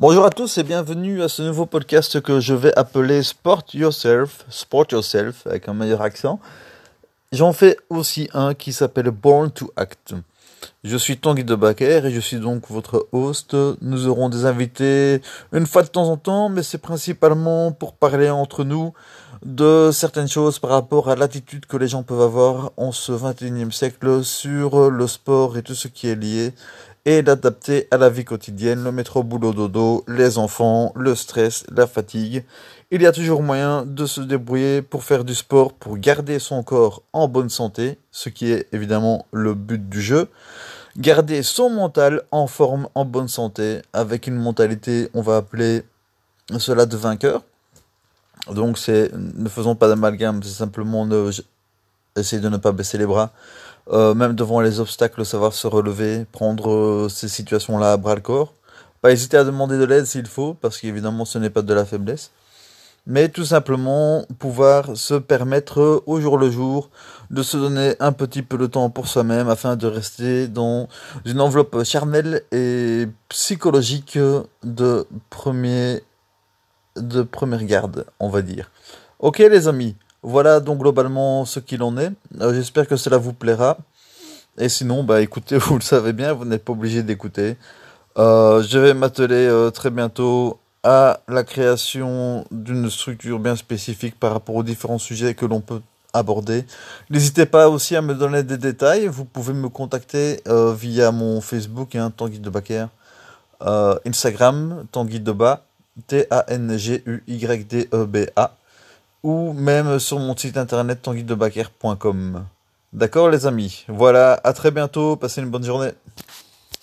Bonjour à tous et bienvenue à ce nouveau podcast que je vais appeler Sport Yourself, Sport Yourself avec un meilleur accent. J'en fais aussi un qui s'appelle Born to Act. Je suis Tanguy de Baker et je suis donc votre host. Nous aurons des invités une fois de temps en temps, mais c'est principalement pour parler entre nous de certaines choses par rapport à l'attitude que les gens peuvent avoir en ce 21e siècle sur le sport et tout ce qui est lié et l'adapter à la vie quotidienne, le au boulot dodo, les enfants, le stress, la fatigue. Il y a toujours moyen de se débrouiller pour faire du sport, pour garder son corps en bonne santé, ce qui est évidemment le but du jeu. Garder son mental en forme, en bonne santé, avec une mentalité, on va appeler cela de vainqueur. Donc ne faisons pas d'amalgame, c'est simplement ne, essayer de ne pas baisser les bras, euh, même devant les obstacles, savoir se relever, prendre euh, ces situations-là à bras le corps. Pas hésiter à demander de l'aide s'il faut, parce qu'évidemment ce n'est pas de la faiblesse. Mais tout simplement pouvoir se permettre au jour le jour de se donner un petit peu de temps pour soi-même afin de rester dans une enveloppe charnelle et psychologique de premier de première garde, on va dire. Ok les amis, voilà donc globalement ce qu'il en est. Euh, j'espère que cela vous plaira. Et sinon, bah écoutez, vous le savez bien, vous n'êtes pas obligé d'écouter. Euh, je vais m'atteler euh, très bientôt à la création d'une structure bien spécifique par rapport aux différents sujets que l'on peut aborder. N'hésitez pas aussi à me donner des détails. Vous pouvez me contacter via mon Facebook, hein, Tanguy de Instagram, Tanguy de T-A-N-G-U-Y-D-E-B-A ou même sur mon site internet tanguidebaker.com. D'accord les amis? Voilà, à très bientôt, passez une bonne journée.